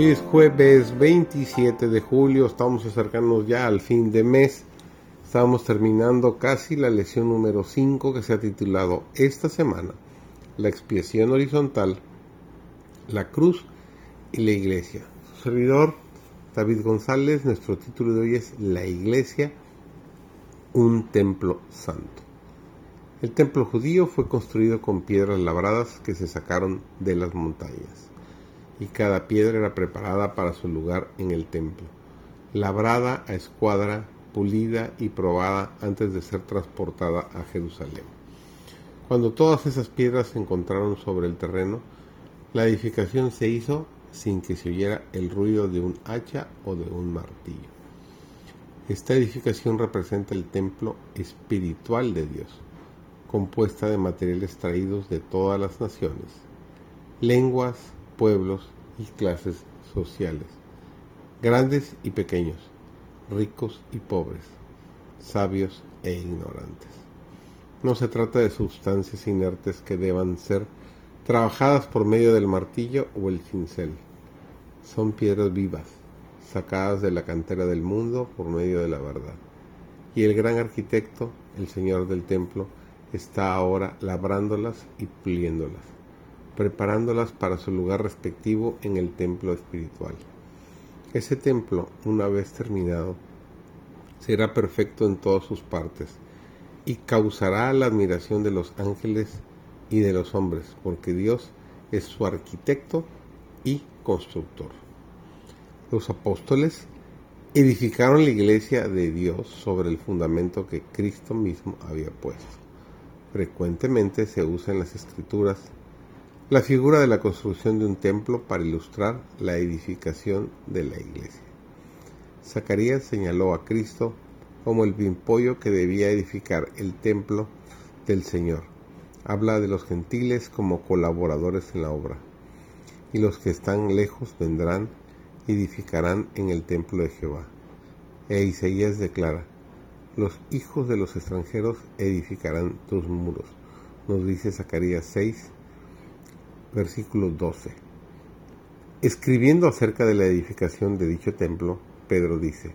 Hoy es jueves 27 de julio, estamos acercándonos ya al fin de mes. Estamos terminando casi la lección número 5 que se ha titulado esta semana, la expiación horizontal, la cruz y la iglesia. Su servidor, David González, nuestro título de hoy es La iglesia, un templo santo. El templo judío fue construido con piedras labradas que se sacaron de las montañas, y cada piedra era preparada para su lugar en el templo, labrada a escuadra, pulida y probada antes de ser transportada a Jerusalén. Cuando todas esas piedras se encontraron sobre el terreno, la edificación se hizo sin que se oyera el ruido de un hacha o de un martillo. Esta edificación representa el templo espiritual de Dios compuesta de materiales traídos de todas las naciones, lenguas, pueblos y clases sociales, grandes y pequeños, ricos y pobres, sabios e ignorantes. No se trata de sustancias inertes que deban ser trabajadas por medio del martillo o el cincel. Son piedras vivas, sacadas de la cantera del mundo por medio de la verdad. Y el gran arquitecto, el Señor del templo, está ahora labrándolas y puliéndolas, preparándolas para su lugar respectivo en el templo espiritual. Ese templo, una vez terminado, será perfecto en todas sus partes y causará la admiración de los ángeles y de los hombres, porque Dios es su arquitecto y constructor. Los apóstoles edificaron la iglesia de Dios sobre el fundamento que Cristo mismo había puesto. Frecuentemente se usa en las escrituras la figura de la construcción de un templo para ilustrar la edificación de la iglesia. Zacarías señaló a Cristo como el pimpollo que debía edificar el templo del Señor. Habla de los gentiles como colaboradores en la obra. Y los que están lejos vendrán y edificarán en el templo de Jehová. E Isaías declara, los hijos de los extranjeros edificarán tus muros, nos dice Zacarías 6, versículo 12. Escribiendo acerca de la edificación de dicho templo, Pedro dice,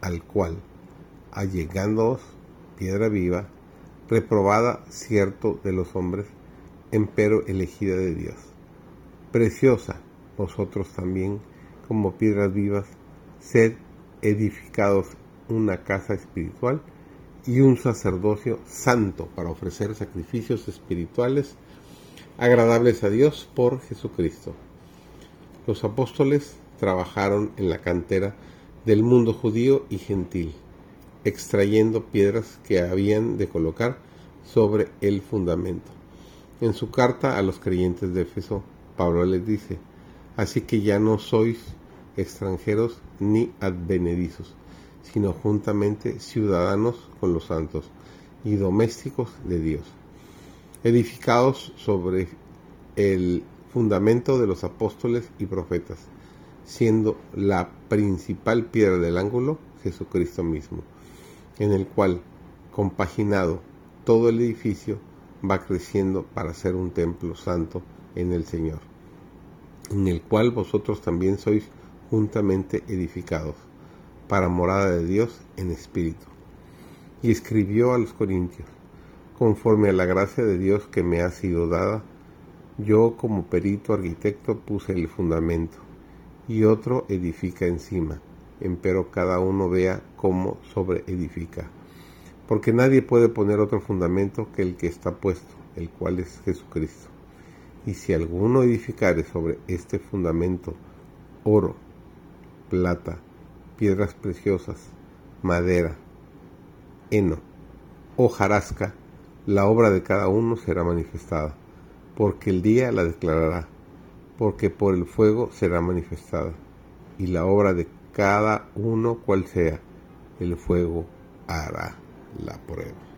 al cual, allegándoos piedra viva, reprobada cierto de los hombres, empero elegida de Dios, preciosa vosotros también como piedras vivas, sed edificados una casa espiritual y un sacerdocio santo para ofrecer sacrificios espirituales agradables a Dios por Jesucristo. Los apóstoles trabajaron en la cantera del mundo judío y gentil, extrayendo piedras que habían de colocar sobre el fundamento. En su carta a los creyentes de Éfeso, Pablo les dice, así que ya no sois extranjeros ni advenedizos, sino juntamente ciudadanos con los santos y domésticos de Dios, edificados sobre el fundamento de los apóstoles y profetas, siendo la principal piedra del ángulo Jesucristo mismo, en el cual, compaginado todo el edificio, va creciendo para ser un templo santo en el Señor, en el cual vosotros también sois juntamente edificados para morada de Dios en espíritu. Y escribió a los Corintios, conforme a la gracia de Dios que me ha sido dada, yo como perito arquitecto puse el fundamento, y otro edifica encima, empero cada uno vea cómo sobre edifica. Porque nadie puede poner otro fundamento que el que está puesto, el cual es Jesucristo. Y si alguno edificare sobre este fundamento oro, plata, piedras preciosas, madera, heno, hojarasca, la obra de cada uno será manifestada, porque el día la declarará, porque por el fuego será manifestada, y la obra de cada uno cual sea, el fuego hará la prueba.